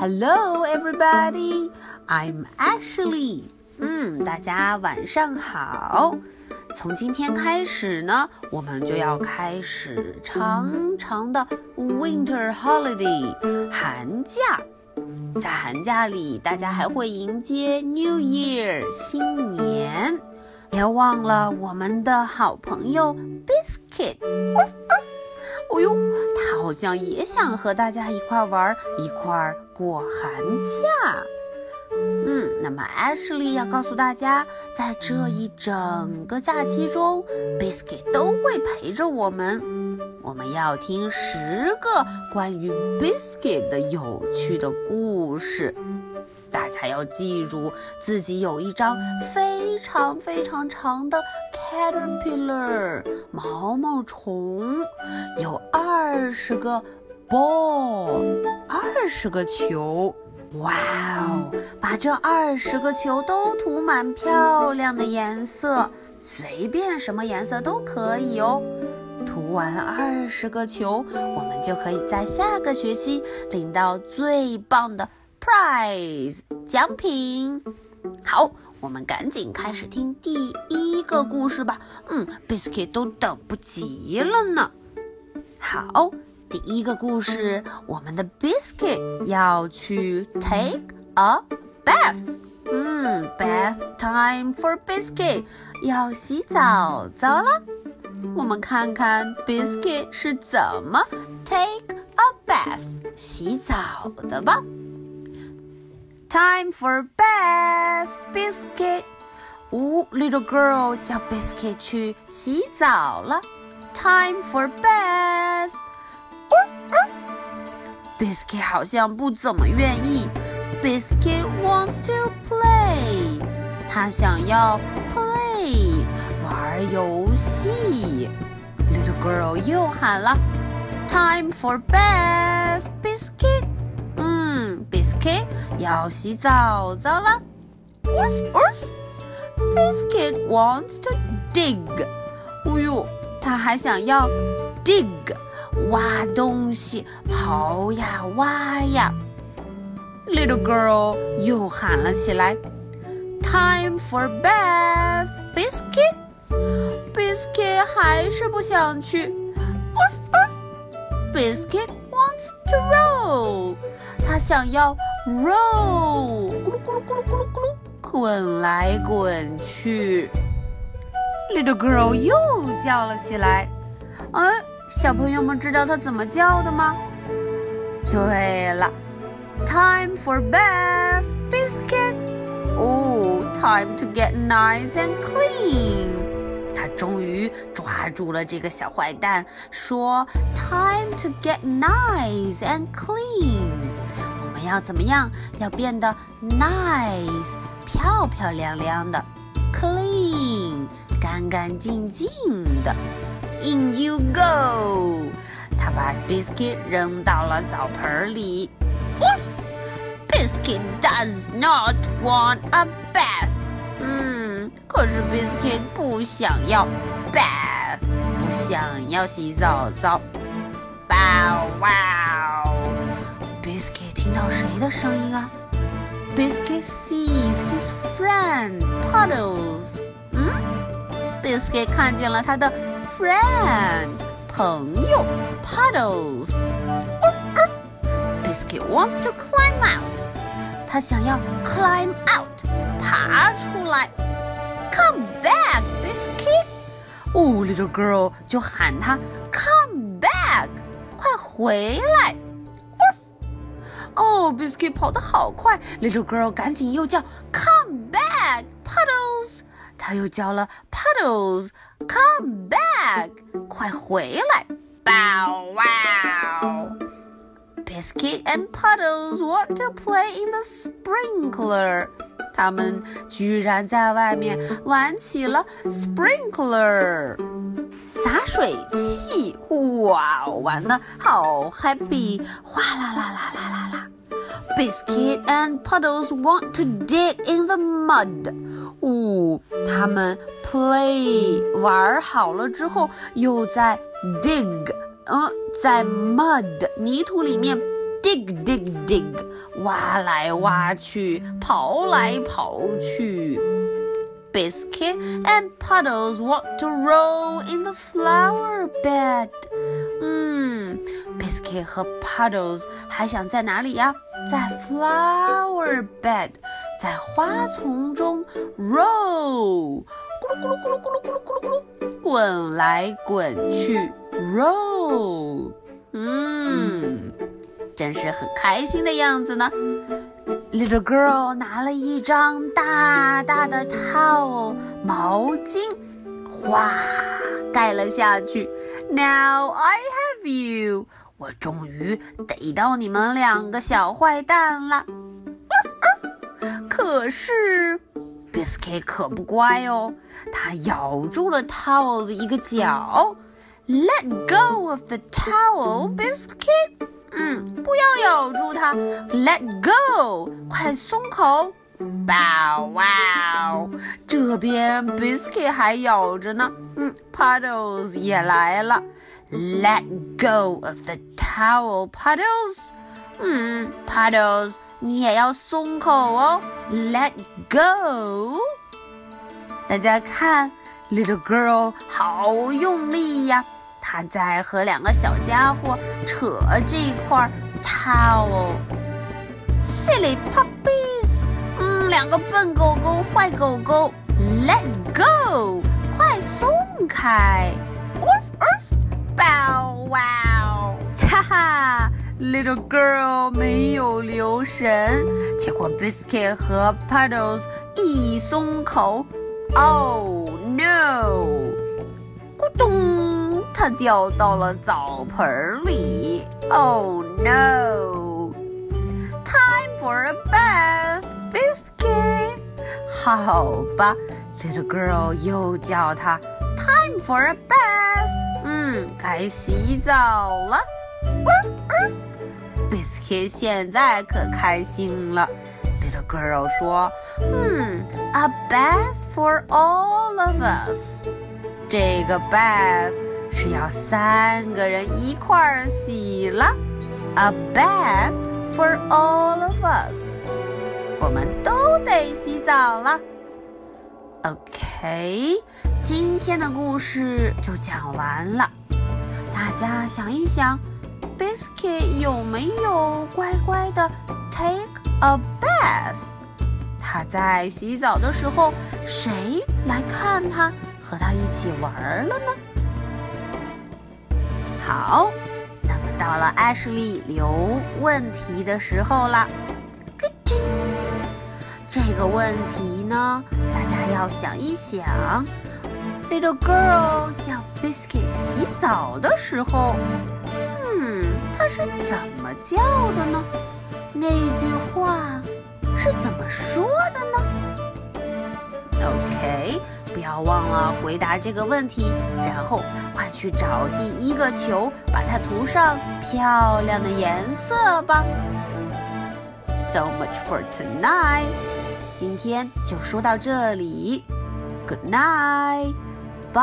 Hello, everybody. I'm Ashley. 嗯，大家晚上好。从今天开始呢，我们就要开始长长的 Winter Holiday 寒假。在寒假里，大家还会迎接 New Year 新年。别忘了我们的好朋友 Biscuit。哦呦，他好像也想和大家一块玩，一块过寒假。嗯，那么 Ashley 要告诉大家，在这一整个假期中，Biscuit 都会陪着我们。我们要听十个关于 Biscuit 的有趣的故事。大家要记住，自己有一张非常非常长的 caterpillar 毛毛虫，有二十个 ball 二十个球。哇哦！把这二十个球都涂满漂亮的颜色，随便什么颜色都可以哦。涂完二十个球，我们就可以在下个学期领到最棒的。Prize 奖品，好，我们赶紧开始听第一个故事吧。嗯，Biscuit 都等不及了呢。好，第一个故事，我们的 Biscuit 要去 take a bath。嗯，bath time for Biscuit 要洗澡澡了。我们看看 Biscuit 是怎么 take a bath 洗澡的吧。Time for bath, biscuit. 呜，little girl 叫 biscuit 去洗澡了。Time for bath. Biscuit 好像不怎么愿意。Biscuit wants to play. 他想要 play 玩游戏。Little girl 又喊了：Time for bath, biscuit. Biscuit 要洗澡澡了。Woof woof。Biscuit wants to dig。哦呦，他还想要 dig，挖东西，刨呀挖呀。Little girl 又喊了起来：Time for bath, Biscuit。Biscuit 还是不想去。Woof woof。Biscuit wants to roll。他想要 roll，咕噜咕噜咕噜咕噜咕噜，滚来滚去。Little girl 又叫了起来。哎，小朋友们知道他怎么叫的吗？对了，Time for bath, biscuit。哦，Time to get nice and clean。他终于抓住了这个小坏蛋，说：“Time to get nice and clean。”我们要怎么样？要变得 nice，漂漂亮亮的；clean，干干净净的。In you go！他把 biscuit 扔到了澡盆里。Woof！Biscuit does not want a bath。可是 biscuit 不想要 bath，不想要洗澡澡。Bow wow！Biscuit 听到谁的声音啊？Biscuit sees his friend Puddles。嗯，Biscuit 看见了他的 friend 朋友 Puddles。Biscuit wants to climb out。他想要 climb out，爬出来。Come back, Biscuit。哦，Little girl 就喊他 Come back，快回来。哦，Biscuit 跑得好快，Little Girl 赶紧又叫 Come back, Puddles！她又叫了 Puddles，Come back，快回来！Bow wow! Biscuit and Puddles want to play in the sprinkler。 他们居然在外面玩起了 sprinkler，洒水器。哇，玩的好 happy！哗啦啦啦啦啦啦。Biscuit and Puddles want to dig in the mud。哦，他们 play 玩好了之后，又在 dig，嗯，在 mud 泥土里面 dig dig dig，挖来挖去，刨来刨去。Biscuit and Puddles want to roll in the flower bed。嗯，Biscuit 和 Puddles 还想在哪里呀？在 flower bed，在花丛中 roll，咕噜咕噜咕噜咕噜咕噜咕噜咕噜，滚来滚去 roll。嗯，真是很开心的样子呢。Little girl 拿了一张大大的 towel 毛巾，哗盖了下去。Now I have you，我终于逮到你们两个小坏蛋了。可是 Biscuit 可不乖哦，它咬住了 towel 的一个角。Let go of the towel, Biscuit。嗯，不要咬住它，Let go，快松口。Bow wow，这边 Biscuit 还咬着呢。嗯，Puddles 也来了，Let go of the towel，Puddles。嗯，Puddles，你也要松口哦，Let go。大家看，Little girl 好用力呀。他在和两个小家伙扯这块 towel。Silly puppies，嗯，两个笨狗狗，坏狗狗，Let go，快松开。Woof woof，bow wow，哈哈，Little girl 没有留神，结果 Biscuit 和 Puddles 一松口，Oh no，它掉到了澡盆里。Oh no! Time for a bath, biscuit. 好吧，little girl 又叫它 Time for a bath. 嗯，该洗澡了。Biscuit 现在可开心了。Little girl 说：“嗯，a bath for all of us。这个 bath。” 是要三个人一块儿洗了，a bath for all of us，我们都得洗澡了。OK，今天的故事就讲完了。大家想一想，Biscuit 有没有乖乖的 take a bath？他在洗澡的时候，谁来看他，和他一起玩了呢？好，那么到了 Ashley 留问题的时候了。这个问题呢，大家要想一想。Little girl 叫 Biscuit 洗澡的时候，嗯，它是怎么叫的呢？那句话是怎么说的呢。不要忘了回答这个问题，然后快去找第一个球，把它涂上漂亮的颜色吧。So much for tonight，今天就说到这里。Good night，bye。